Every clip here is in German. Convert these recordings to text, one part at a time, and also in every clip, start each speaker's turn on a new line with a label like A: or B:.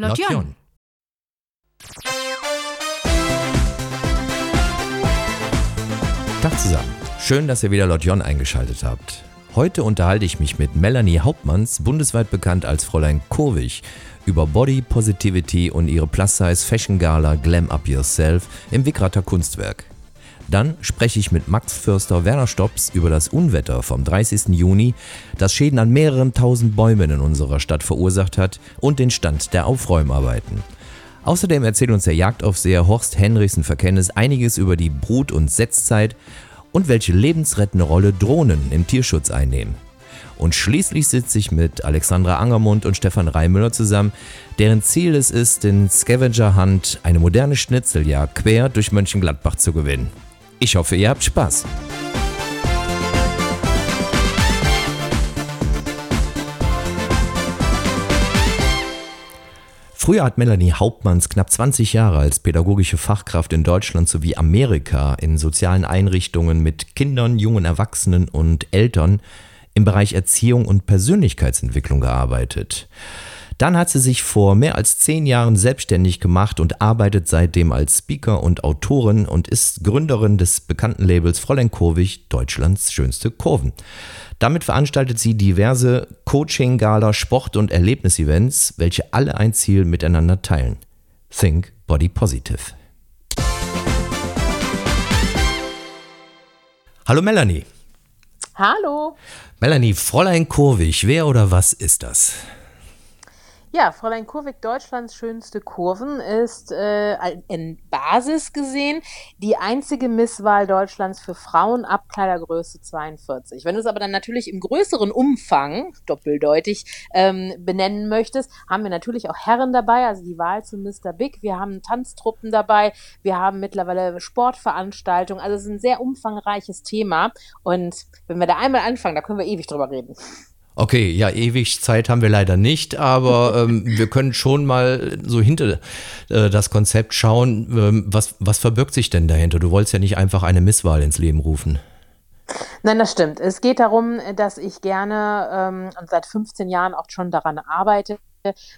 A: Lotion. Tag zusammen. Schön, dass ihr wieder Lotion eingeschaltet habt. Heute unterhalte ich mich mit Melanie Hauptmanns, bundesweit bekannt als Fräulein Kurwig, über Body Positivity und ihre Plus-Size Fashion Gala Glam Up Yourself im Wickrater Kunstwerk. Dann spreche ich mit Max Fürster Werner Stops über das Unwetter vom 30. Juni, das Schäden an mehreren tausend Bäumen in unserer Stadt verursacht hat und den Stand der Aufräumarbeiten. Außerdem erzählt uns der Jagdaufseher Horst Henrichsen Verkennes einiges über die Brut- und Setzzeit und welche lebensrettende Rolle Drohnen im Tierschutz einnehmen. Und schließlich sitze ich mit Alexandra Angermund und Stefan Reimüller zusammen, deren Ziel es ist, den Scavenger Hunt, eine moderne Schnitzeljagd quer durch Mönchengladbach zu gewinnen. Ich hoffe, ihr habt Spaß. Früher hat Melanie Hauptmanns knapp 20 Jahre als pädagogische Fachkraft in Deutschland sowie Amerika in sozialen Einrichtungen mit Kindern, jungen Erwachsenen und Eltern im Bereich Erziehung und Persönlichkeitsentwicklung gearbeitet. Dann hat sie sich vor mehr als zehn Jahren selbstständig gemacht und arbeitet seitdem als Speaker und Autorin und ist Gründerin des bekannten Labels Fräulein Kurvig, Deutschlands schönste Kurven. Damit veranstaltet sie diverse Coaching-Gala, Sport- und Erlebnisevents, welche alle ein Ziel miteinander teilen. Think Body Positive. Hallo Melanie.
B: Hallo.
A: Melanie, Fräulein Kurvig, wer oder was ist das?
B: Ja, Fräulein Kurwig, Deutschlands schönste Kurven, ist äh, in Basis gesehen die einzige Misswahl Deutschlands für Frauen ab Kleidergröße 42. Wenn du es aber dann natürlich im größeren Umfang, doppeldeutig, ähm, benennen möchtest, haben wir natürlich auch Herren dabei, also die Wahl zu Mr. Big. Wir haben Tanztruppen dabei, wir haben mittlerweile Sportveranstaltungen. Also es ist ein sehr umfangreiches Thema. Und wenn wir da einmal anfangen, da können wir ewig drüber reden.
A: Okay, ja, ewig Zeit haben wir leider nicht, aber ähm, wir können schon mal so hinter äh, das Konzept schauen. Ähm, was, was verbirgt sich denn dahinter? Du wolltest ja nicht einfach eine Misswahl ins Leben rufen.
B: Nein, das stimmt. Es geht darum, dass ich gerne ähm, und seit 15 Jahren auch schon daran arbeite,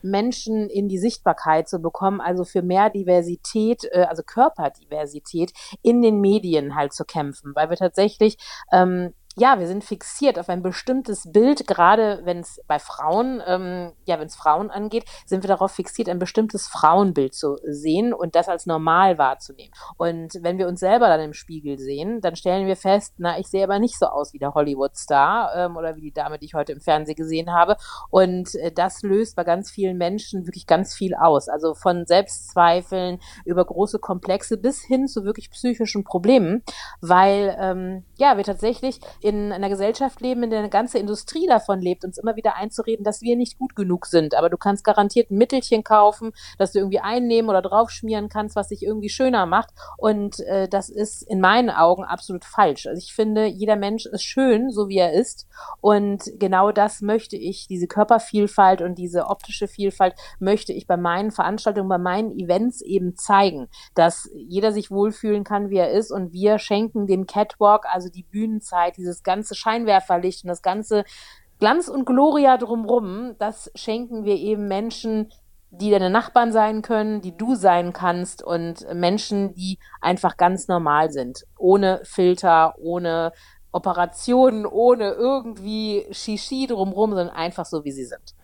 B: Menschen in die Sichtbarkeit zu bekommen, also für mehr Diversität, äh, also Körperdiversität in den Medien halt zu kämpfen, weil wir tatsächlich ähm, ja, wir sind fixiert auf ein bestimmtes Bild, gerade wenn es bei Frauen, ähm, ja, wenn es Frauen angeht, sind wir darauf fixiert, ein bestimmtes Frauenbild zu sehen und das als normal wahrzunehmen. Und wenn wir uns selber dann im Spiegel sehen, dann stellen wir fest, na, ich sehe aber nicht so aus wie der Hollywood-Star ähm, oder wie die Dame, die ich heute im Fernsehen gesehen habe. Und äh, das löst bei ganz vielen Menschen wirklich ganz viel aus. Also von Selbstzweifeln über große Komplexe bis hin zu wirklich psychischen Problemen, weil ähm, ja, wir tatsächlich in einer Gesellschaft leben, in der eine ganze Industrie davon lebt, uns immer wieder einzureden, dass wir nicht gut genug sind. Aber du kannst garantiert ein Mittelchen kaufen, das du irgendwie einnehmen oder draufschmieren kannst, was dich irgendwie schöner macht. Und äh, das ist in meinen Augen absolut falsch. Also ich finde, jeder Mensch ist schön, so wie er ist. Und genau das möchte ich, diese Körpervielfalt und diese optische Vielfalt möchte ich bei meinen Veranstaltungen, bei meinen Events eben zeigen, dass jeder sich wohlfühlen kann, wie er ist. Und wir schenken dem Catwalk, also die Bühnenzeit, diese dieses ganze Scheinwerferlicht und das ganze Glanz und Gloria drumrum, das schenken wir eben Menschen, die deine Nachbarn sein können, die du sein kannst und Menschen, die einfach ganz normal sind, ohne Filter, ohne Operationen, ohne irgendwie Shishi drumrum, sondern einfach so, wie sie sind.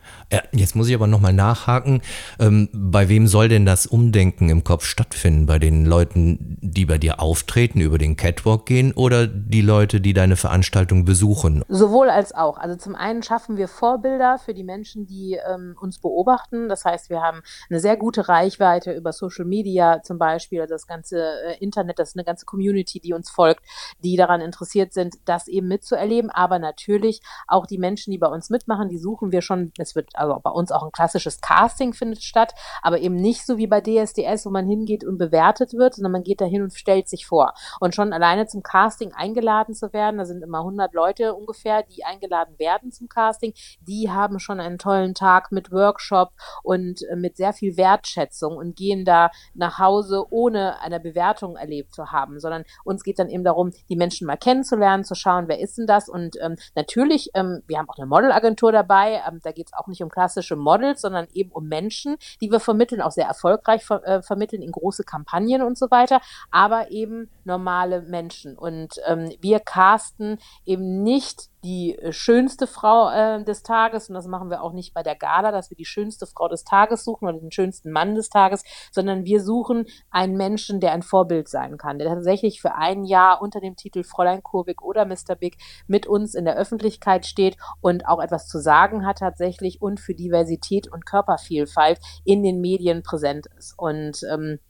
A: Jetzt muss ich aber nochmal nachhaken. Ähm, bei wem soll denn das Umdenken im Kopf stattfinden? Bei den Leuten, die bei dir auftreten, über den Catwalk gehen oder die Leute, die deine Veranstaltung besuchen?
B: Sowohl als auch. Also zum einen schaffen wir Vorbilder für die Menschen, die ähm, uns beobachten. Das heißt, wir haben eine sehr gute Reichweite über Social Media zum Beispiel, also das ganze äh, Internet, das ist eine ganze Community, die uns folgt, die daran interessiert sind, das eben mitzuerleben. Aber natürlich auch die Menschen, die bei uns mitmachen, die suchen wir schon. Es wird also bei uns auch ein klassisches Casting findet statt, aber eben nicht so wie bei DSDS, wo man hingeht und bewertet wird, sondern man geht da hin und stellt sich vor. Und schon alleine zum Casting eingeladen zu werden, da sind immer 100 Leute ungefähr, die eingeladen werden zum Casting, die haben schon einen tollen Tag mit Workshop und äh, mit sehr viel Wertschätzung und gehen da nach Hause, ohne eine Bewertung erlebt zu haben, sondern uns geht dann eben darum, die Menschen mal kennenzulernen, zu schauen, wer ist denn das und ähm, natürlich, ähm, wir haben auch eine Modelagentur dabei, ähm, da geht es auch auch nicht um klassische Models, sondern eben um Menschen, die wir vermitteln, auch sehr erfolgreich ver äh, vermitteln in große Kampagnen und so weiter, aber eben normale Menschen. Und ähm, wir casten eben nicht die äh, schönste Frau äh, des Tages und das machen wir auch nicht bei der Gala, dass wir die schönste Frau des Tages suchen oder den schönsten Mann des Tages, sondern wir suchen einen Menschen, der ein Vorbild sein kann, der tatsächlich für ein Jahr unter dem Titel Fräulein Kurvik oder Mr. Big mit uns in der Öffentlichkeit steht und auch etwas zu sagen hat tatsächlich und für Diversität und Körpervielfalt in den Medien präsent ist. Und ähm,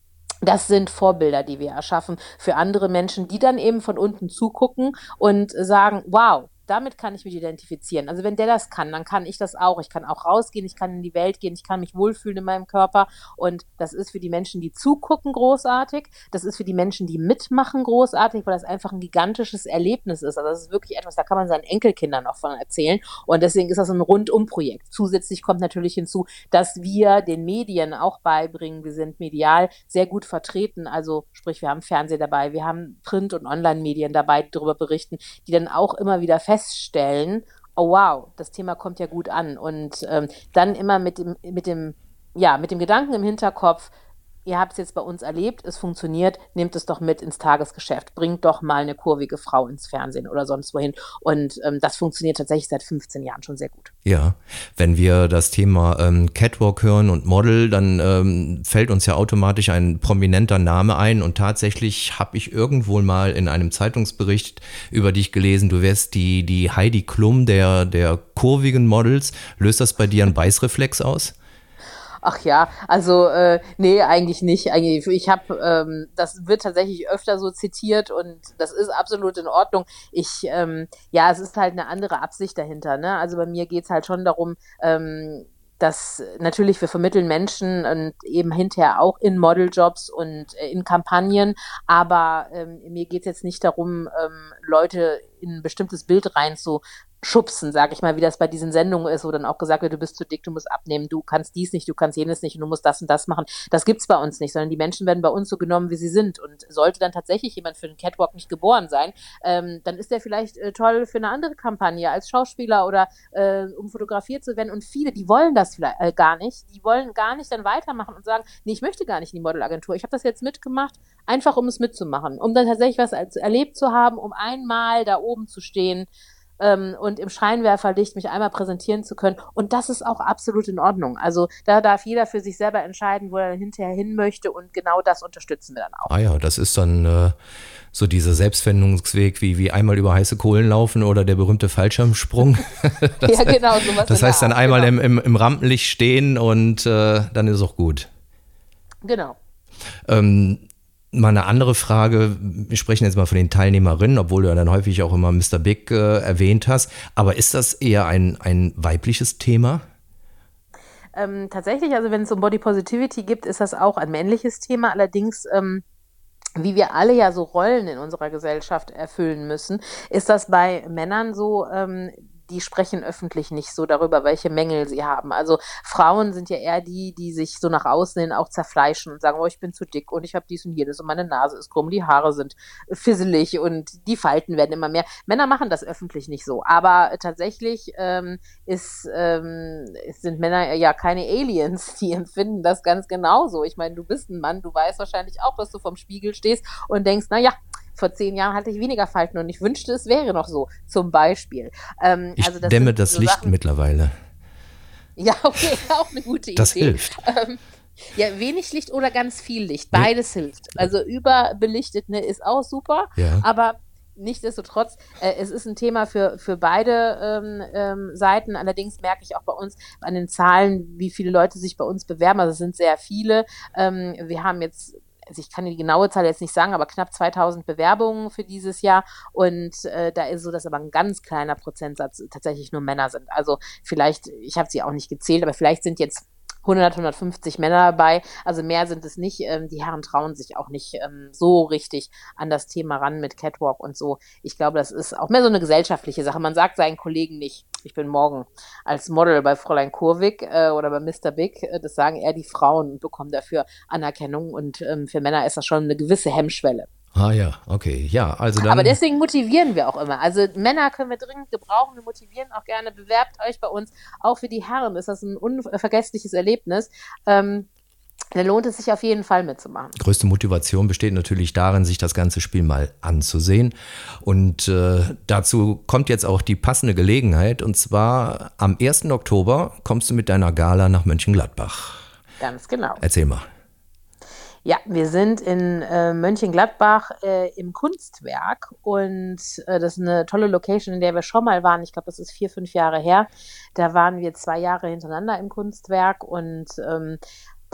B: das sind Vorbilder, die wir erschaffen für andere Menschen, die dann eben von unten zugucken und sagen, wow, damit kann ich mich identifizieren. Also wenn der das kann, dann kann ich das auch. Ich kann auch rausgehen, ich kann in die Welt gehen, ich kann mich wohlfühlen in meinem Körper. Und das ist für die Menschen, die zugucken, großartig. Das ist für die Menschen, die mitmachen, großartig, weil das einfach ein gigantisches Erlebnis ist. Also das ist wirklich etwas, da kann man seinen Enkelkindern noch von erzählen. Und deswegen ist das ein Rundumprojekt. Zusätzlich kommt natürlich hinzu, dass wir den Medien auch beibringen, wir sind medial sehr gut vertreten. Also sprich, wir haben Fernsehen dabei, wir haben Print- und Online-Medien dabei, die darüber berichten, die dann auch immer wieder fest feststellen, oh wow, das Thema kommt ja gut an. Und ähm, dann immer mit dem, mit dem, ja, mit dem Gedanken im Hinterkopf, ihr habt es jetzt bei uns erlebt, es funktioniert, nehmt es doch mit ins Tagesgeschäft, bringt doch mal eine kurvige Frau ins Fernsehen oder sonst wohin. Und ähm, das funktioniert tatsächlich seit 15 Jahren schon sehr gut.
A: Ja, wenn wir das Thema ähm, Catwalk hören und Model, dann ähm, fällt uns ja automatisch ein prominenter Name ein. Und tatsächlich habe ich irgendwo mal in einem Zeitungsbericht über dich gelesen, du wärst die, die Heidi Klum der, der kurvigen Models. Löst das bei dir einen Beißreflex aus?
B: Ach ja, also äh, nee, eigentlich nicht. Eigentlich, ich habe, ähm, das wird tatsächlich öfter so zitiert und das ist absolut in Ordnung. Ich, ähm, ja, es ist halt eine andere Absicht dahinter. Ne? Also bei mir geht's halt schon darum, ähm, dass natürlich wir vermitteln Menschen und eben hinterher auch in Modeljobs und äh, in Kampagnen, aber ähm, mir geht es jetzt nicht darum, ähm, Leute in ein bestimmtes Bild rein zu schubsen, sage ich mal, wie das bei diesen Sendungen ist, wo dann auch gesagt wird, du bist zu dick, du musst abnehmen, du kannst dies nicht, du kannst jenes nicht und du musst das und das machen. Das gibt's bei uns nicht, sondern die Menschen werden bei uns so genommen, wie sie sind. Und sollte dann tatsächlich jemand für den Catwalk nicht geboren sein, ähm, dann ist der vielleicht äh, toll für eine andere Kampagne als Schauspieler oder äh, um fotografiert zu werden. Und viele, die wollen das vielleicht äh, gar nicht, die wollen gar nicht dann weitermachen und sagen, nee, ich möchte gar nicht in die Modelagentur. Ich habe das jetzt mitgemacht, einfach um es mitzumachen, um dann tatsächlich was erlebt zu haben, um einmal da oben zu stehen ähm, und im Scheinwerferlicht mich einmal präsentieren zu können. Und das ist auch absolut in Ordnung. Also da darf jeder für sich selber entscheiden, wo er hinterher hin möchte und genau das unterstützen wir dann auch.
A: Ah ja, das ist dann äh, so dieser Selbstfindungsweg wie, wie einmal über heiße Kohlen laufen oder der berühmte Fallschirmsprung. das, ja, genau. Sowas das heißt dann einmal genau. im, im, im, Rampenlicht stehen und äh, dann ist es auch gut.
B: Genau.
A: Ähm, Mal eine andere Frage. Wir sprechen jetzt mal von den Teilnehmerinnen, obwohl du ja dann häufig auch immer Mr. Big äh, erwähnt hast. Aber ist das eher ein, ein weibliches Thema?
B: Ähm, tatsächlich, also wenn es um Body Positivity gibt, ist das auch ein männliches Thema. Allerdings ähm, wie wir alle ja so Rollen in unserer Gesellschaft erfüllen müssen, ist das bei Männern so, ähm, die sprechen öffentlich nicht so darüber, welche Mängel sie haben. Also Frauen sind ja eher die, die sich so nach außen hin auch zerfleischen und sagen, oh, ich bin zu dick und ich habe dies und jenes und meine Nase ist krumm, die Haare sind fisselig und die Falten werden immer mehr. Männer machen das öffentlich nicht so, aber tatsächlich ähm, ist, ähm, sind Männer ja keine Aliens, die empfinden das ganz genauso. Ich meine, du bist ein Mann, du weißt wahrscheinlich auch, dass du vorm Spiegel stehst und denkst, na ja, vor zehn Jahren hatte ich weniger Falten und ich wünschte, es wäre noch so, zum Beispiel.
A: Ähm, ich also das dämme das so Licht Sachen, mittlerweile.
B: Ja, okay, auch eine gute Idee.
A: Das hilft.
B: Ähm, ja, wenig Licht oder ganz viel Licht. Beides ja. hilft. Also überbelichtet ne, ist auch super, ja. aber nichtsdestotrotz, äh, es ist ein Thema für, für beide ähm, ähm, Seiten. Allerdings merke ich auch bei uns an den Zahlen, wie viele Leute sich bei uns bewerben. Also es sind sehr viele. Ähm, wir haben jetzt also ich kann die genaue Zahl jetzt nicht sagen, aber knapp 2000 Bewerbungen für dieses Jahr. Und äh, da ist so, dass aber ein ganz kleiner Prozentsatz tatsächlich nur Männer sind. Also vielleicht, ich habe sie auch nicht gezählt, aber vielleicht sind jetzt 100, 150 Männer dabei. Also mehr sind es nicht. Ähm, die Herren trauen sich auch nicht ähm, so richtig an das Thema ran mit Catwalk und so. Ich glaube, das ist auch mehr so eine gesellschaftliche Sache. Man sagt seinen Kollegen nicht, ich bin morgen als Model bei Fräulein Kurvik äh, oder bei Mr. Big. Äh, das sagen eher die Frauen und bekommen dafür Anerkennung. Und ähm, für Männer ist das schon eine gewisse Hemmschwelle.
A: Ah ja, okay. Ja, also dann.
B: Aber deswegen motivieren wir auch immer. Also Männer können wir dringend gebrauchen. Wir motivieren auch gerne. Bewerbt euch bei uns. Auch für die Herren ist das ein unvergessliches Erlebnis. Ähm, dann lohnt es sich auf jeden Fall mitzumachen.
A: Größte Motivation besteht natürlich darin, sich das ganze Spiel mal anzusehen. Und äh, dazu kommt jetzt auch die passende Gelegenheit. Und zwar am 1. Oktober kommst du mit deiner Gala nach Mönchengladbach.
B: Ganz genau.
A: Erzähl mal.
B: Ja, wir sind in äh, Mönchengladbach äh, im Kunstwerk und äh, das ist eine tolle Location, in der wir schon mal waren. Ich glaube, das ist vier, fünf Jahre her. Da waren wir zwei Jahre hintereinander im Kunstwerk und ähm,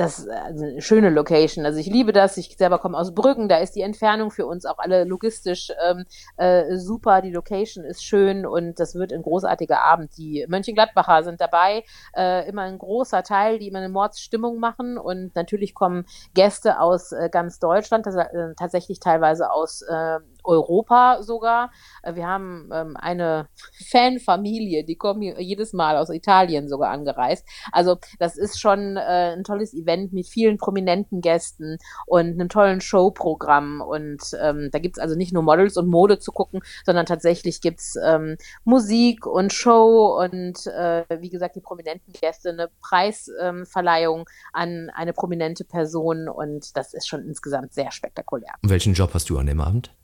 B: das ist also eine schöne Location. Also ich liebe das. Ich selber komme aus Brüggen. Da ist die Entfernung für uns auch alle logistisch ähm, äh, super. Die Location ist schön und das wird ein großartiger Abend. Die Mönchengladbacher sind dabei. Äh, immer ein großer Teil, die immer eine Mordsstimmung machen. Und natürlich kommen Gäste aus äh, ganz Deutschland, äh, tatsächlich teilweise aus äh, Europa sogar. Äh, wir haben ähm, eine Fanfamilie, die kommen jedes Mal aus Italien sogar angereist. Also das ist schon äh, ein tolles Event mit vielen prominenten Gästen und einem tollen Showprogramm. Und ähm, da gibt's also nicht nur Models und Mode zu gucken, sondern tatsächlich gibt's ähm, Musik und Show und äh, wie gesagt die prominenten Gäste, eine Preisverleihung ähm, an eine prominente Person und das ist schon insgesamt sehr spektakulär.
A: welchen Job hast du an dem Abend?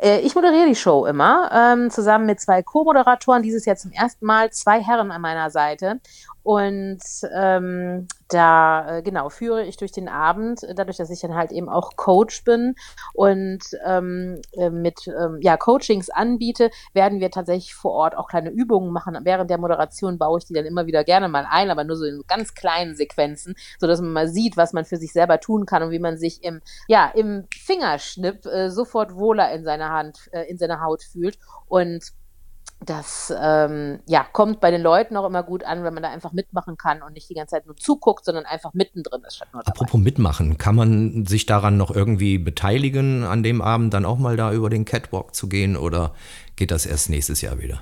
B: Äh, ich moderiere die Show immer, ähm, zusammen mit zwei Co-Moderatoren, dieses Jahr zum ersten Mal, zwei Herren an meiner Seite. Und ähm, da, äh, genau, führe ich durch den Abend, dadurch, dass ich dann halt eben auch Coach bin und ähm, äh, mit ähm, ja, Coachings anbiete, werden wir tatsächlich vor Ort auch kleine Übungen machen. Während der Moderation baue ich die dann immer wieder gerne mal ein, aber nur so in ganz kleinen Sequenzen, sodass man mal sieht, was man für sich selber tun kann und wie man sich im, ja, im Fingerschnipp äh, sofort wohler in seiner Hand, äh, in seiner Haut fühlt. Und das ähm, ja, kommt bei den Leuten auch immer gut an, wenn man da einfach mitmachen kann und nicht die ganze Zeit nur zuguckt, sondern einfach mittendrin ist.
A: Statt nur dabei. Apropos mitmachen, kann man sich daran noch irgendwie beteiligen, an dem Abend dann auch mal da über den Catwalk zu gehen oder geht das erst nächstes Jahr wieder?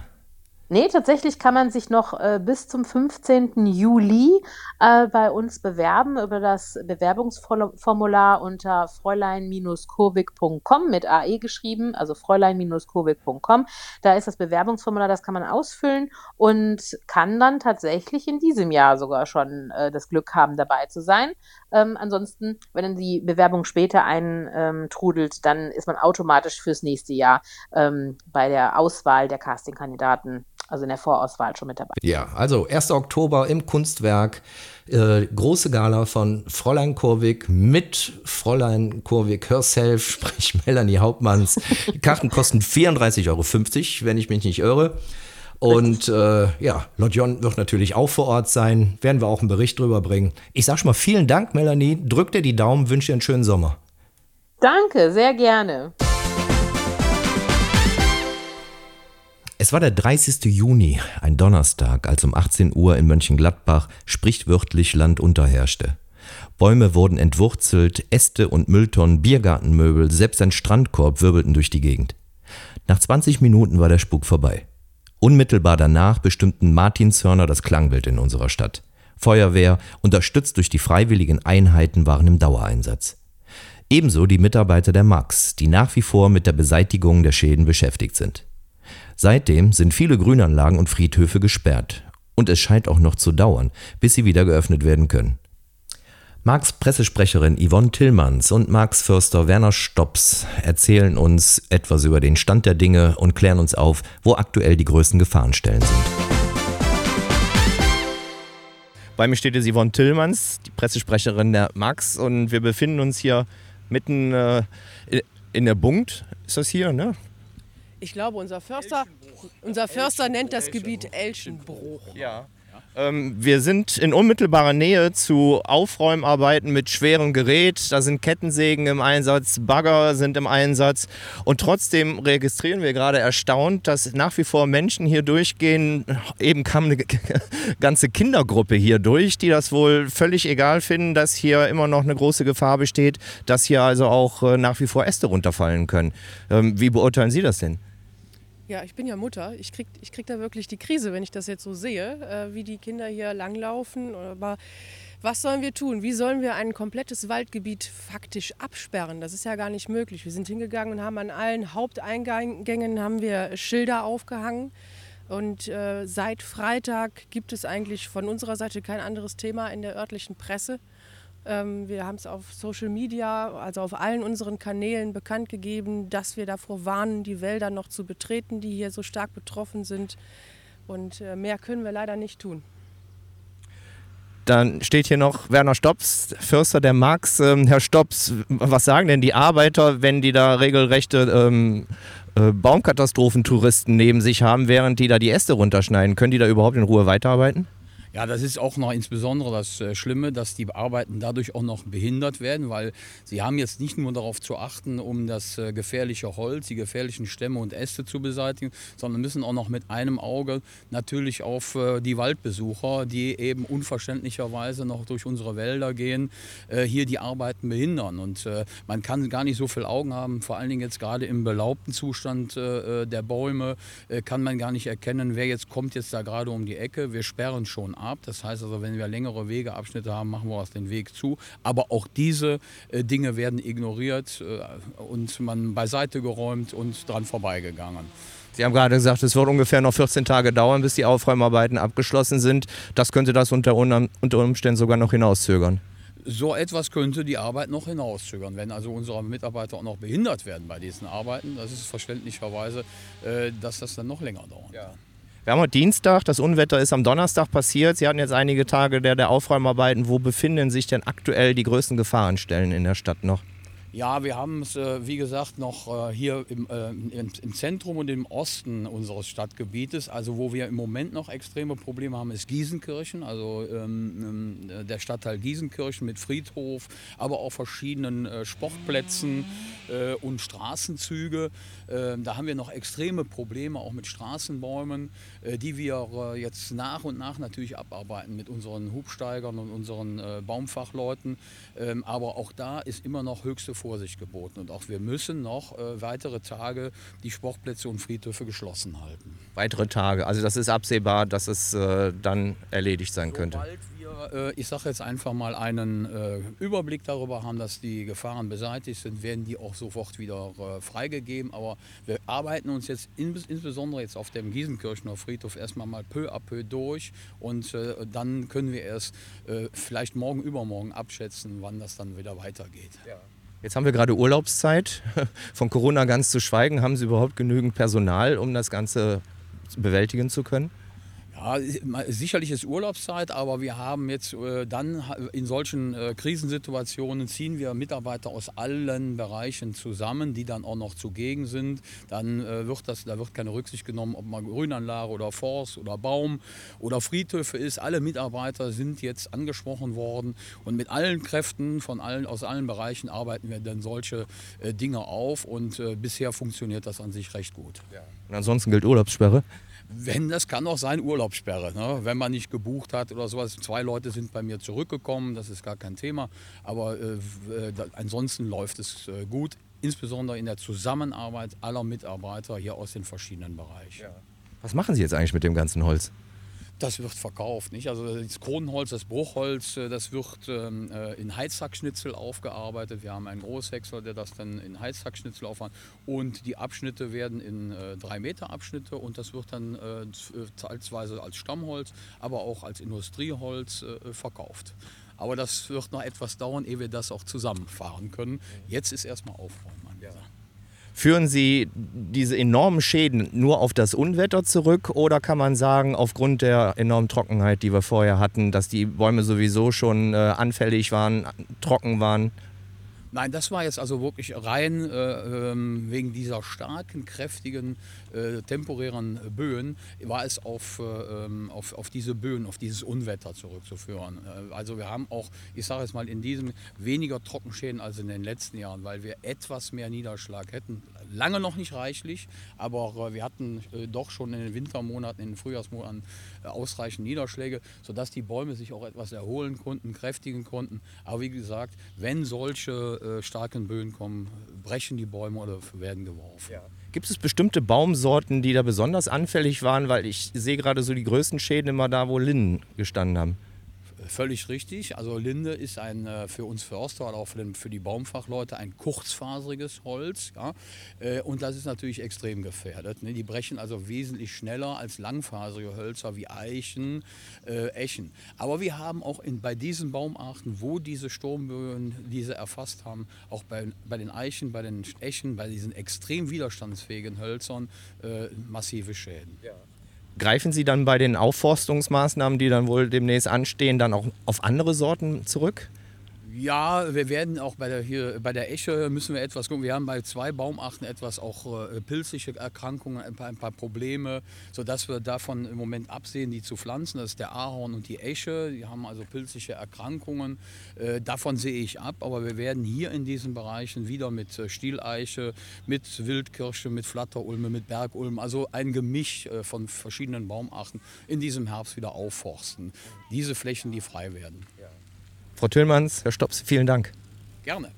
B: Nee, tatsächlich kann man sich noch äh, bis zum 15. Juli äh, bei uns bewerben über das Bewerbungsformular unter fräulein-kurvik.com mit AE geschrieben, also fräulein-kurvik.com. Da ist das Bewerbungsformular, das kann man ausfüllen und kann dann tatsächlich in diesem Jahr sogar schon äh, das Glück haben, dabei zu sein. Ähm, ansonsten, wenn dann die Bewerbung später eintrudelt, dann ist man automatisch fürs nächste Jahr ähm, bei der Auswahl der Castingkandidaten also in der Vorauswahl schon mit dabei.
A: Ja, also 1. Oktober im Kunstwerk, äh, große Gala von Fräulein Kurwig mit Fräulein Kurwig herself, sprich Melanie Hauptmanns. Die Karten kosten 34,50 Euro, wenn ich mich nicht irre. Und äh, ja, Lord John wird natürlich auch vor Ort sein. Werden wir auch einen Bericht drüber bringen. Ich sag schon mal vielen Dank, Melanie. Drück dir die Daumen, wünsche dir einen schönen Sommer.
B: Danke, sehr gerne.
A: Es war der 30. Juni, ein Donnerstag, als um 18 Uhr in Mönchengladbach sprichwörtlich Land unterherrschte. Bäume wurden entwurzelt, Äste und Mülltonnen, Biergartenmöbel, selbst ein Strandkorb wirbelten durch die Gegend. Nach 20 Minuten war der Spuk vorbei. Unmittelbar danach bestimmten Martinshörner das Klangbild in unserer Stadt. Feuerwehr, unterstützt durch die freiwilligen Einheiten, waren im Dauereinsatz. Ebenso die Mitarbeiter der MAX, die nach wie vor mit der Beseitigung der Schäden beschäftigt sind. Seitdem sind viele Grünanlagen und Friedhöfe gesperrt. Und es scheint auch noch zu dauern, bis sie wieder geöffnet werden können. Marx Pressesprecherin Yvonne Tillmanns und Marx Förster Werner Stops erzählen uns etwas über den Stand der Dinge und klären uns auf, wo aktuell die größten Gefahrenstellen sind. Bei mir steht jetzt Yvonne Tillmanns, die Pressesprecherin der Marx, und wir befinden uns hier mitten äh, in der Bunkt. Ist das hier, ne?
C: Ich glaube, unser Förster, unser Förster nennt das Gebiet Elchenbruch.
A: Ja. Ähm, wir sind in unmittelbarer Nähe zu Aufräumarbeiten mit schwerem Gerät. Da sind Kettensägen im Einsatz, Bagger sind im Einsatz. Und trotzdem registrieren wir gerade erstaunt, dass nach wie vor Menschen hier durchgehen. Eben kam eine ganze Kindergruppe hier durch, die das wohl völlig egal finden, dass hier immer noch eine große Gefahr besteht, dass hier also auch äh, nach wie vor Äste runterfallen können. Ähm, wie beurteilen Sie das denn?
C: Ja, ich bin ja Mutter. Ich krieg, ich krieg da wirklich die Krise, wenn ich das jetzt so sehe, äh, wie die Kinder hier langlaufen. Aber Was sollen wir tun? Wie sollen wir ein komplettes Waldgebiet faktisch absperren? Das ist ja gar nicht möglich. Wir sind hingegangen und haben an allen Haupteingängen haben wir Schilder aufgehangen. Und äh, seit Freitag gibt es eigentlich von unserer Seite kein anderes Thema in der örtlichen Presse. Ähm, wir haben es auf Social Media, also auf allen unseren Kanälen bekannt gegeben, dass wir davor warnen, die Wälder noch zu betreten, die hier so stark betroffen sind. Und äh, mehr können wir leider nicht tun.
A: Dann steht hier noch Werner Stops, Förster der Marx. Ähm, Herr Stops, was sagen denn die Arbeiter, wenn die da regelrechte ähm, äh, Baumkatastrophentouristen neben sich haben, während die da die Äste runterschneiden? Können die da überhaupt in Ruhe weiterarbeiten?
D: Ja, das ist auch noch insbesondere das äh, Schlimme, dass die Arbeiten dadurch auch noch behindert werden, weil sie haben jetzt nicht nur darauf zu achten, um das äh, gefährliche Holz, die gefährlichen Stämme und Äste zu beseitigen, sondern müssen auch noch mit einem Auge natürlich auf äh, die Waldbesucher, die eben unverständlicherweise noch durch unsere Wälder gehen, hier die Arbeiten behindern. Und man kann gar nicht so viel Augen haben, vor allen Dingen jetzt gerade im belaubten Zustand der Bäume, kann man gar nicht erkennen, wer jetzt kommt jetzt da gerade um die Ecke. Wir sperren schon ab ab. Das heißt also, wenn wir längere Wegeabschnitte haben, machen wir aus den Weg zu. Aber auch diese äh, Dinge werden ignoriert äh, und man beiseite geräumt und dran vorbeigegangen.
A: Sie haben gerade gesagt, es wird ungefähr noch 14 Tage dauern, bis die Aufräumarbeiten abgeschlossen sind. Das könnte das unter, unter Umständen sogar noch hinauszögern.
D: So etwas könnte die Arbeit noch hinauszögern, wenn also unsere Mitarbeiter auch noch behindert werden bei diesen Arbeiten. Das ist verständlicherweise, äh, dass das dann noch länger dauert. Ja.
A: Wir haben heute Dienstag, das Unwetter ist am Donnerstag passiert. Sie hatten jetzt einige Tage der, der Aufräumarbeiten. Wo befinden sich denn aktuell die größten Gefahrenstellen in der Stadt noch?
D: Ja, wir haben es, äh, wie gesagt, noch äh, hier im, äh, im, Zentrum und im Osten unseres Stadtgebietes. Also wo wir im Moment noch extreme Probleme haben, ist Giesenkirchen, also ähm, ähm der Stadtteil Giesenkirchen mit Friedhof, aber auch verschiedenen äh, Sportplätzen äh, und Straßenzüge. Ähm, da haben wir noch extreme Probleme, auch mit Straßenbäumen, die wir jetzt nach und nach natürlich abarbeiten mit unseren Hubsteigern und unseren Baumfachleuten. Ähm, aber auch da ist immer noch höchste Vorsicht geboten. Und auch wir müssen noch äh, weitere Tage die Sportplätze und Friedhöfe geschlossen halten.
A: Weitere Tage, also das ist absehbar, dass es äh, dann erledigt sein Sobald könnte.
D: Äh, ich sage jetzt einfach mal, einen äh, Überblick darüber haben, dass die Gefahren beseitigt sind, werden die auch sofort wieder äh, freigegeben. Aber wir arbeiten uns jetzt in, insbesondere jetzt auf dem Giesenkirchener Friedhof erstmal mal peu à peu durch und dann können wir erst vielleicht morgen, übermorgen abschätzen, wann das dann wieder weitergeht. Ja.
A: Jetzt haben wir gerade Urlaubszeit. Von Corona ganz zu schweigen. Haben Sie überhaupt genügend Personal, um das Ganze bewältigen zu können?
D: Ja, sicherlich ist Urlaubszeit, aber wir haben jetzt äh, dann in solchen äh, Krisensituationen ziehen wir Mitarbeiter aus allen Bereichen zusammen, die dann auch noch zugegen sind. Dann äh, wird das, da wird keine Rücksicht genommen, ob man Grünanlage oder Forst oder Baum oder Friedhöfe ist. Alle Mitarbeiter sind jetzt angesprochen worden und mit allen Kräften von allen aus allen Bereichen arbeiten wir dann solche äh, Dinge auf und äh, bisher funktioniert das an sich recht gut. Ja.
A: Und ansonsten gilt Urlaubssperre.
D: Wenn, das kann auch sein Urlaubssperre, ne? wenn man nicht gebucht hat oder sowas. Zwei Leute sind bei mir zurückgekommen, das ist gar kein Thema. Aber äh, äh, ansonsten läuft es äh, gut, insbesondere in der Zusammenarbeit aller Mitarbeiter hier aus den verschiedenen Bereichen. Ja.
A: Was machen Sie jetzt eigentlich mit dem ganzen Holz?
D: Das wird verkauft. Nicht? Also das Kronenholz, das Bruchholz, äh, das wird ähm, äh, in Heizsackschnitzel aufgearbeitet. Wir haben einen Großhäcksler, der das dann in Heizsackschnitzel aufarbeitet. Und die Abschnitte werden in äh, 3 Meter Abschnitte und das wird dann äh, äh, teilweise als Stammholz, aber auch als Industrieholz äh, verkauft. Aber das wird noch etwas dauern, ehe wir das auch zusammenfahren können. Jetzt ist erstmal Aufräumen.
A: Führen Sie diese enormen Schäden nur auf das Unwetter zurück oder kann man sagen, aufgrund der enormen Trockenheit, die wir vorher hatten, dass die Bäume sowieso schon äh, anfällig waren, trocken waren?
D: Nein, das war jetzt also wirklich rein äh, ähm, wegen dieser starken, kräftigen, äh, temporären Böen, war es auf, äh, ähm, auf, auf diese Böen, auf dieses Unwetter zurückzuführen. Äh, also wir haben auch, ich sage jetzt mal, in diesem weniger Trockenschäden als in den letzten Jahren, weil wir etwas mehr Niederschlag hätten. Lange noch nicht reichlich, aber äh, wir hatten äh, doch schon in den Wintermonaten, in den Frühjahrsmonaten ausreichend Niederschläge, sodass die Bäume sich auch etwas erholen konnten, kräftigen konnten. Aber wie gesagt, wenn solche äh, starken Böen kommen, brechen die Bäume oder werden geworfen. Ja.
A: Gibt es bestimmte Baumsorten, die da besonders anfällig waren? Weil ich sehe gerade so die größten Schäden immer da, wo Linden gestanden haben.
D: Völlig richtig. Also Linde ist ein äh, für uns Förster oder auch für, den, für, die Baumfachleute ein kurzfaseriges Holz. Ja? Äh, und das ist natürlich extrem gefährdet. Ne? Die brechen also wesentlich schneller als langfaserige Hölzer wie Eichen, äh, Echen. Aber wir haben auch in, bei diesen Baumarten, wo diese Sturmböen diese erfasst haben, auch bei, bei den Eichen, bei den Echen, bei diesen extrem widerstandsfähigen Hölzern äh, massive Schäden. Ja.
A: Greifen Sie dann bei den Aufforstungsmaßnahmen, die dann wohl demnächst anstehen, dann auch auf andere Sorten zurück?
D: Ja, wir werden auch bei der, hier, bei der Esche müssen wir etwas gucken. Wir haben bei zwei Baumarten etwas auch äh, pilzliche Erkrankungen, ein paar, ein paar, Probleme, sodass wir davon im Moment absehen, die zu pflanzen. Das ist der Ahorn und die Esche. Die haben also pilzliche Erkrankungen. Äh, davon sehe ich ab. Aber wir werden hier in diesen Bereichen wieder mit äh, Stieleiche, mit Wildkirsche, mit Flatterulme, mit Bergulm, also ein Gemisch äh, von verschiedenen Baumarten in diesem Herbst wieder aufforsten. Diese Flächen, die frei werden.
A: Frau Tillmanns, Herr Stops, vielen Dank.
D: Gerne.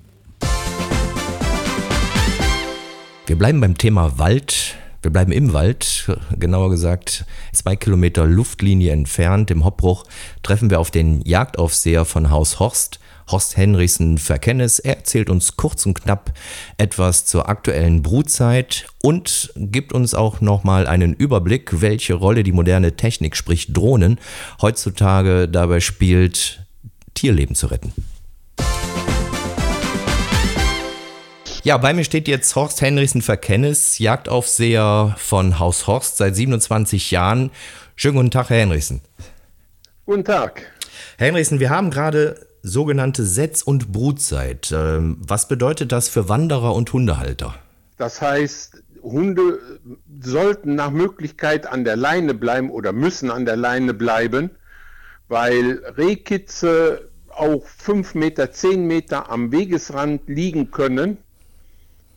A: Wir bleiben beim Thema Wald. Wir bleiben im Wald, genauer gesagt zwei Kilometer Luftlinie entfernt. Im Hoppbruch treffen wir auf den Jagdaufseher von Haus Horst, Horst Henrichsen Verkennes. Er erzählt uns kurz und knapp etwas zur aktuellen Brutzeit und gibt uns auch nochmal einen Überblick, welche Rolle die moderne Technik, sprich Drohnen, heutzutage dabei spielt, Tierleben zu retten. Ja, bei mir steht jetzt Horst Henrichsen Verkennis, Jagdaufseher von Haus Horst seit 27 Jahren. Schönen guten Tag, Herr Henrichsen.
E: Guten Tag.
A: Herr Henrichsen, wir haben gerade sogenannte Setz- und Brutzeit. Ähm, was bedeutet das für Wanderer und Hundehalter?
E: Das heißt, Hunde sollten nach Möglichkeit an der Leine bleiben oder müssen an der Leine bleiben, weil Rehkitze auch fünf Meter, zehn Meter am Wegesrand liegen können.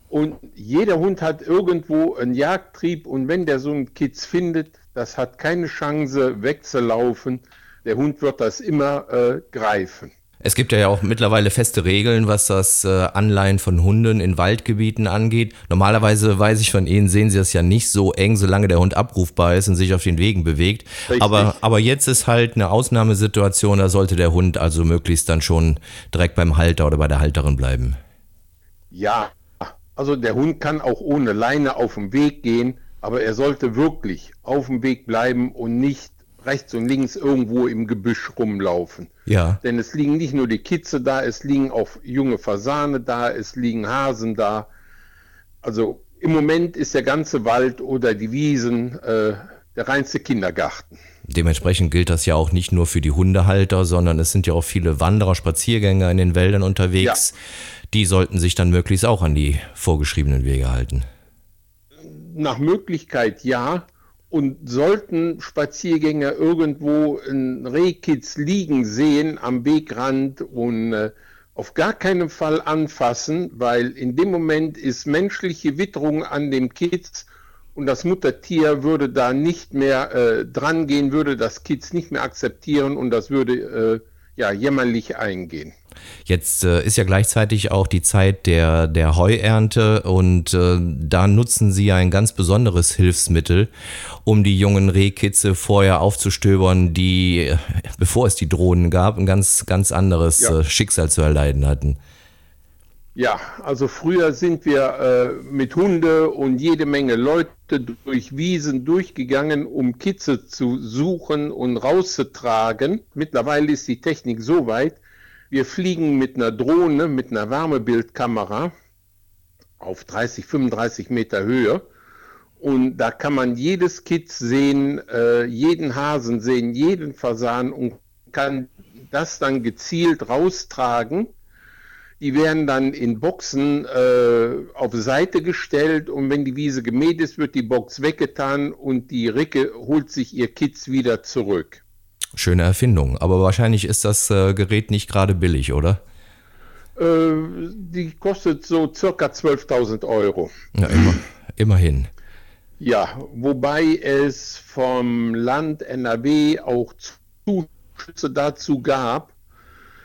E: Und jeder Hund hat irgendwo einen Jagdtrieb und wenn der so einen Kitz findet, das hat keine Chance wegzulaufen. Der Hund wird das immer äh, greifen.
A: Es gibt ja auch mittlerweile feste Regeln, was das äh, Anleihen von Hunden in Waldgebieten angeht. Normalerweise weiß ich von Ihnen, sehen Sie das ja nicht so eng, solange der Hund abrufbar ist und sich auf den Wegen bewegt. Aber, aber jetzt ist halt eine Ausnahmesituation, da sollte der Hund also möglichst dann schon direkt beim Halter oder bei der Halterin bleiben.
E: Ja, also der Hund kann auch ohne Leine auf dem Weg gehen, aber er sollte wirklich auf dem Weg bleiben und nicht rechts und links irgendwo im Gebüsch rumlaufen.
A: Ja.
E: Denn es liegen nicht nur die Kitze da, es liegen auch junge Fasane da, es liegen Hasen da. Also im Moment ist der ganze Wald oder die Wiesen äh, der reinste Kindergarten.
A: Dementsprechend gilt das ja auch nicht nur für die Hundehalter, sondern es sind ja auch viele Wanderer, Spaziergänger in den Wäldern unterwegs. Ja. Die sollten sich dann möglichst auch an die vorgeschriebenen Wege halten.
E: Nach Möglichkeit ja. Und sollten Spaziergänger irgendwo ein Rehkitz liegen sehen am Wegrand und äh, auf gar keinen Fall anfassen, weil in dem Moment ist menschliche Witterung an dem Kitz und das Muttertier würde da nicht mehr äh, dran gehen, würde das Kitz nicht mehr akzeptieren und das würde äh, ja, jämmerlich eingehen.
A: Jetzt äh, ist ja gleichzeitig auch die Zeit der, der Heuernte und äh, da nutzen sie ein ganz besonderes Hilfsmittel, um die jungen Rehkitze vorher aufzustöbern, die, äh, bevor es die Drohnen gab, ein ganz, ganz anderes ja. Äh, Schicksal zu erleiden hatten.
E: Ja, also früher sind wir äh, mit Hunde und jede Menge Leute durch Wiesen durchgegangen, um Kitze zu suchen und rauszutragen. Mittlerweile ist die Technik so weit, wir fliegen mit einer Drohne, mit einer Wärmebildkamera auf 30, 35 Meter Höhe und da kann man jedes Kitz sehen, äh, jeden Hasen sehen, jeden Fasan und kann das dann gezielt raustragen die werden dann in Boxen äh, auf Seite gestellt und wenn die Wiese gemäht ist, wird die Box weggetan und die Ricke holt sich ihr Kitz wieder zurück.
A: Schöne Erfindung, aber wahrscheinlich ist das äh, Gerät nicht gerade billig, oder?
E: Äh, die kostet so circa 12.000 Euro.
A: Ja, immer, immerhin.
E: Ja, wobei es vom Land NRW auch Zuschüsse dazu gab,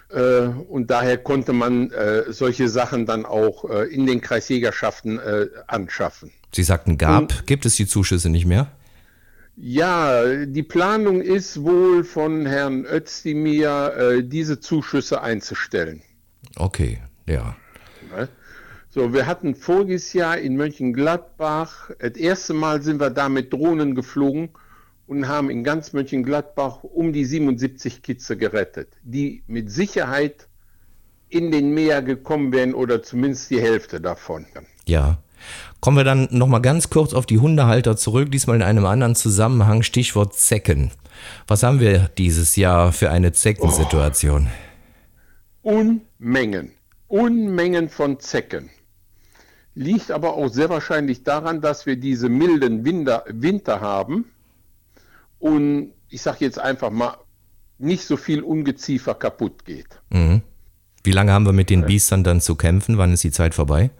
E: äh, und daher konnte man äh, solche Sachen dann auch äh, in den Kreisjägerschaften anschaffen.
A: Sie sagten gab, und, gibt es die Zuschüsse nicht mehr?
E: Ja, die Planung ist wohl von Herrn Özdemir, äh, diese Zuschüsse einzustellen.
A: Okay, ja.
E: Ne? So, wir hatten voriges Jahr in Mönchengladbach, das erste Mal sind wir da mit Drohnen geflogen und haben in ganz Mönchengladbach um die 77 Kitze gerettet, die mit Sicherheit in den Meer gekommen wären oder zumindest die Hälfte davon.
A: Ja. Kommen wir dann nochmal ganz kurz auf die Hundehalter zurück, diesmal in einem anderen Zusammenhang, Stichwort Zecken. Was haben wir dieses Jahr für eine Zeckensituation?
E: Oh. Unmengen, Unmengen von Zecken. Liegt aber auch sehr wahrscheinlich daran, dass wir diese milden Winter, Winter haben und ich sage jetzt einfach mal, nicht so viel Ungeziefer kaputt geht.
A: Mhm. Wie lange haben wir mit den Biestern dann zu kämpfen? Wann ist die Zeit vorbei?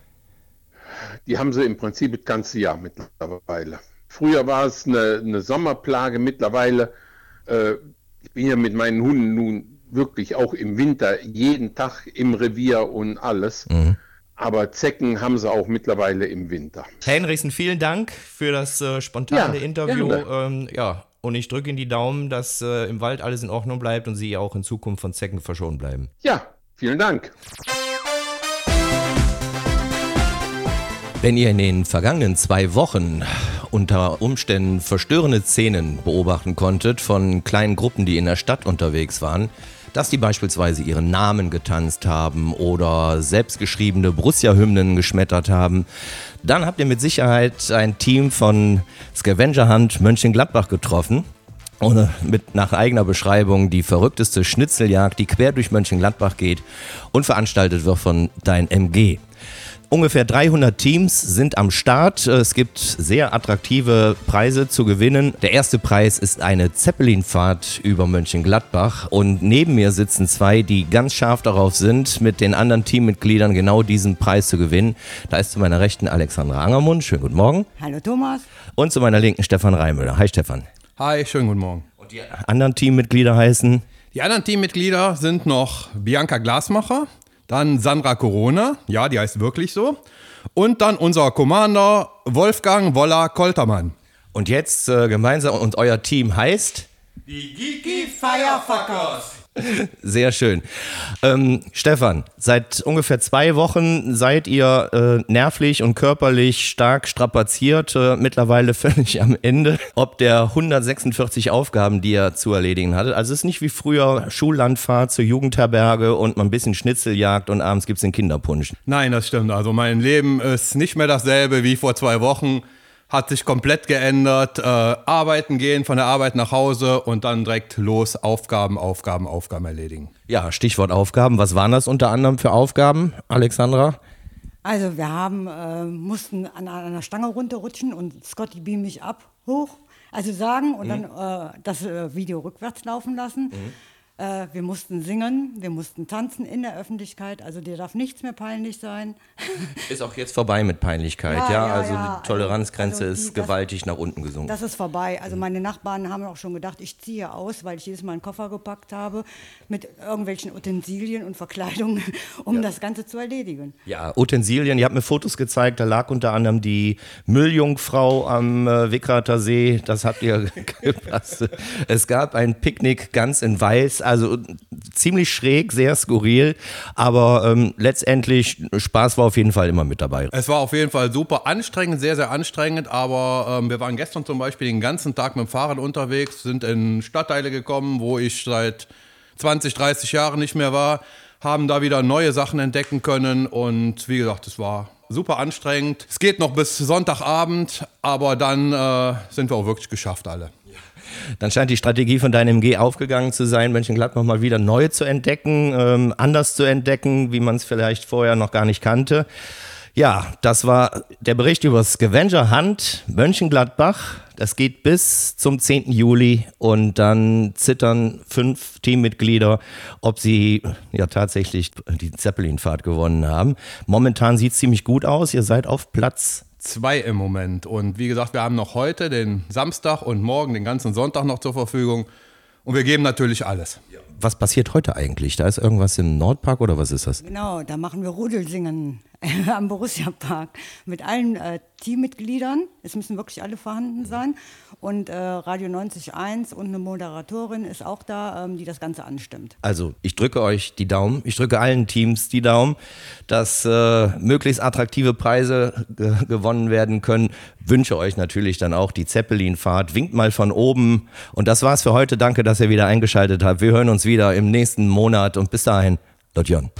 E: Die haben sie im Prinzip das ganze Jahr mittlerweile. Früher war es eine, eine Sommerplage, mittlerweile, äh, ich bin ja mit meinen Hunden nun wirklich auch im Winter jeden Tag im Revier und alles. Mhm. Aber Zecken haben sie auch mittlerweile im Winter.
A: Herr Henrichsen, vielen Dank für das äh, spontane ja, Interview. Ähm, ja, und ich drücke Ihnen die Daumen, dass äh, im Wald alles in Ordnung bleibt und Sie auch in Zukunft von Zecken verschont bleiben.
E: Ja, vielen Dank.
A: Wenn ihr in den vergangenen zwei Wochen unter Umständen verstörende Szenen beobachten konntet von kleinen Gruppen, die in der Stadt unterwegs waren, dass die beispielsweise ihren Namen getanzt haben oder selbstgeschriebene Borussia-Hymnen geschmettert haben, dann habt ihr mit Sicherheit ein Team von Scavenger Hunt Mönchengladbach getroffen. Und mit nach eigener Beschreibung die verrückteste Schnitzeljagd, die quer durch Mönchengladbach geht und veranstaltet wird von Dein MG. Ungefähr 300 Teams sind am Start. Es gibt sehr attraktive Preise zu gewinnen. Der erste Preis ist eine Zeppelinfahrt über Mönchengladbach. Und neben mir sitzen zwei, die ganz scharf darauf sind, mit den anderen Teammitgliedern genau diesen Preis zu gewinnen. Da ist zu meiner Rechten Alexandra Angermund. Schönen guten Morgen.
F: Hallo Thomas.
A: Und zu meiner Linken Stefan Reimüller. Hi Stefan.
G: Hi, schönen guten Morgen.
A: Und die anderen Teammitglieder heißen?
G: Die anderen Teammitglieder sind noch Bianca Glasmacher, dann Sandra Corona, ja, die heißt wirklich so. Und dann unser Commander Wolfgang Woller Koltermann.
A: Und jetzt äh, gemeinsam und euer Team heißt?
H: Die Geeky Firefuckers.
A: Sehr schön. Ähm, Stefan, seit ungefähr zwei Wochen seid ihr äh, nervlich und körperlich stark strapaziert, äh, mittlerweile völlig am Ende, ob der 146 Aufgaben, die ihr zu erledigen hattet. Also es ist nicht wie früher Schullandfahrt zur Jugendherberge und mal ein bisschen Schnitzeljagd und abends gibt es den Kinderpunsch.
G: Nein, das stimmt. Also mein Leben ist nicht mehr dasselbe wie vor zwei Wochen hat sich komplett geändert. Äh, arbeiten gehen, von der Arbeit nach Hause und dann direkt los, Aufgaben, Aufgaben, Aufgaben erledigen.
A: Ja, Stichwort Aufgaben. Was waren das unter anderem für Aufgaben, Alexandra?
F: Also wir haben, äh, mussten an einer Stange runterrutschen und Scotty beam mich ab, hoch, also sagen und mhm. dann äh, das äh, Video rückwärts laufen lassen. Mhm. Äh, wir mussten singen, wir mussten tanzen in der Öffentlichkeit, also dir darf nichts mehr peinlich sein.
A: Ist auch jetzt vorbei mit Peinlichkeit, ja? ja, ja also ja. die Toleranzgrenze also, also ist gewaltig das, nach unten gesunken.
F: Das ist vorbei. Also meine Nachbarn haben auch schon gedacht, ich ziehe aus, weil ich jedes Mal einen Koffer gepackt habe mit irgendwelchen Utensilien und Verkleidungen, um das Ganze zu erledigen.
A: Ja, Utensilien, ihr habt mir Fotos gezeigt, da lag unter anderem die Mülljungfrau am äh, Wickrater See, das habt ihr gepasst. Es gab ein Picknick ganz in Weiß, also ziemlich schräg, sehr skurril, aber ähm, letztendlich Spaß war auf jeden Fall immer mit dabei.
G: Es war auf jeden Fall super anstrengend, sehr, sehr anstrengend, aber ähm, wir waren gestern zum Beispiel den ganzen Tag mit dem Fahrrad unterwegs, sind in Stadtteile gekommen, wo ich seit 20, 30 Jahren nicht mehr war, haben da wieder neue Sachen entdecken können und wie gesagt, es war super anstrengend. Es geht noch bis Sonntagabend, aber dann äh, sind wir auch wirklich geschafft alle.
A: Dann scheint die Strategie von deinem MG aufgegangen zu sein, Mönchengladbach mal wieder neu zu entdecken, ähm, anders zu entdecken, wie man es vielleicht vorher noch gar nicht kannte. Ja, das war der Bericht über Scavenger Hunt Mönchengladbach. Das geht bis zum 10. Juli und dann zittern fünf Teammitglieder, ob sie ja tatsächlich die Zeppelin-Fahrt gewonnen haben. Momentan sieht es ziemlich gut aus. Ihr seid auf Platz
G: zwei im Moment. Und wie gesagt, wir haben noch heute den Samstag und morgen den ganzen Sonntag noch zur Verfügung. Und wir geben natürlich alles.
A: Was passiert heute eigentlich? Da ist irgendwas im Nordpark oder was ist das?
F: Genau, da machen wir Rudelsingen. am Borussia Park mit allen äh, Teammitgliedern. Es müssen wirklich alle vorhanden sein. Und äh, Radio 90.1 und eine Moderatorin ist auch da, ähm, die das Ganze anstimmt.
A: Also ich drücke euch die Daumen, ich drücke allen Teams die Daumen, dass äh, möglichst attraktive Preise gewonnen werden können. Wünsche euch natürlich dann auch die Zeppelin-Fahrt. Winkt mal von oben. Und das war's für heute. Danke, dass ihr wieder eingeschaltet habt. Wir hören uns wieder im nächsten Monat und bis dahin, Lotjon.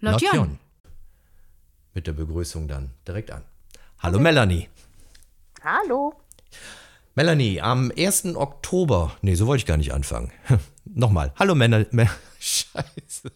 B: Lotjon.
A: Mit der Begrüßung dann direkt an. Hallo Melanie.
B: Hallo.
A: Melanie, am 1. Oktober, nee, so wollte ich gar nicht anfangen. Nochmal. Hallo Männer. Scheiße.